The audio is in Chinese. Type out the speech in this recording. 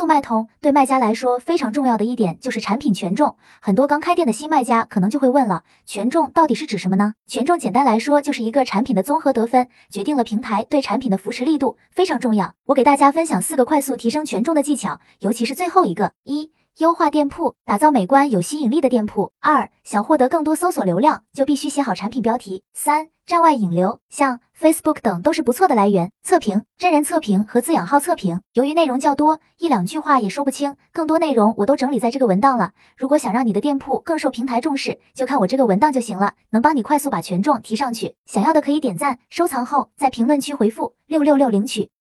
速卖通对卖家来说非常重要的一点就是产品权重。很多刚开店的新卖家可能就会问了，权重到底是指什么呢？权重简单来说就是一个产品的综合得分，决定了平台对产品的扶持力度，非常重要。我给大家分享四个快速提升权重的技巧，尤其是最后一个：一、优化店铺，打造美观有吸引力的店铺；二、想获得更多搜索流量，就必须写好产品标题；三。站外引流，像 Facebook 等都是不错的来源。测评、真人测评和自养号测评，由于内容较多，一两句话也说不清，更多内容我都整理在这个文档了。如果想让你的店铺更受平台重视，就看我这个文档就行了，能帮你快速把权重提上去。想要的可以点赞收藏后，在评论区回复六六六领取。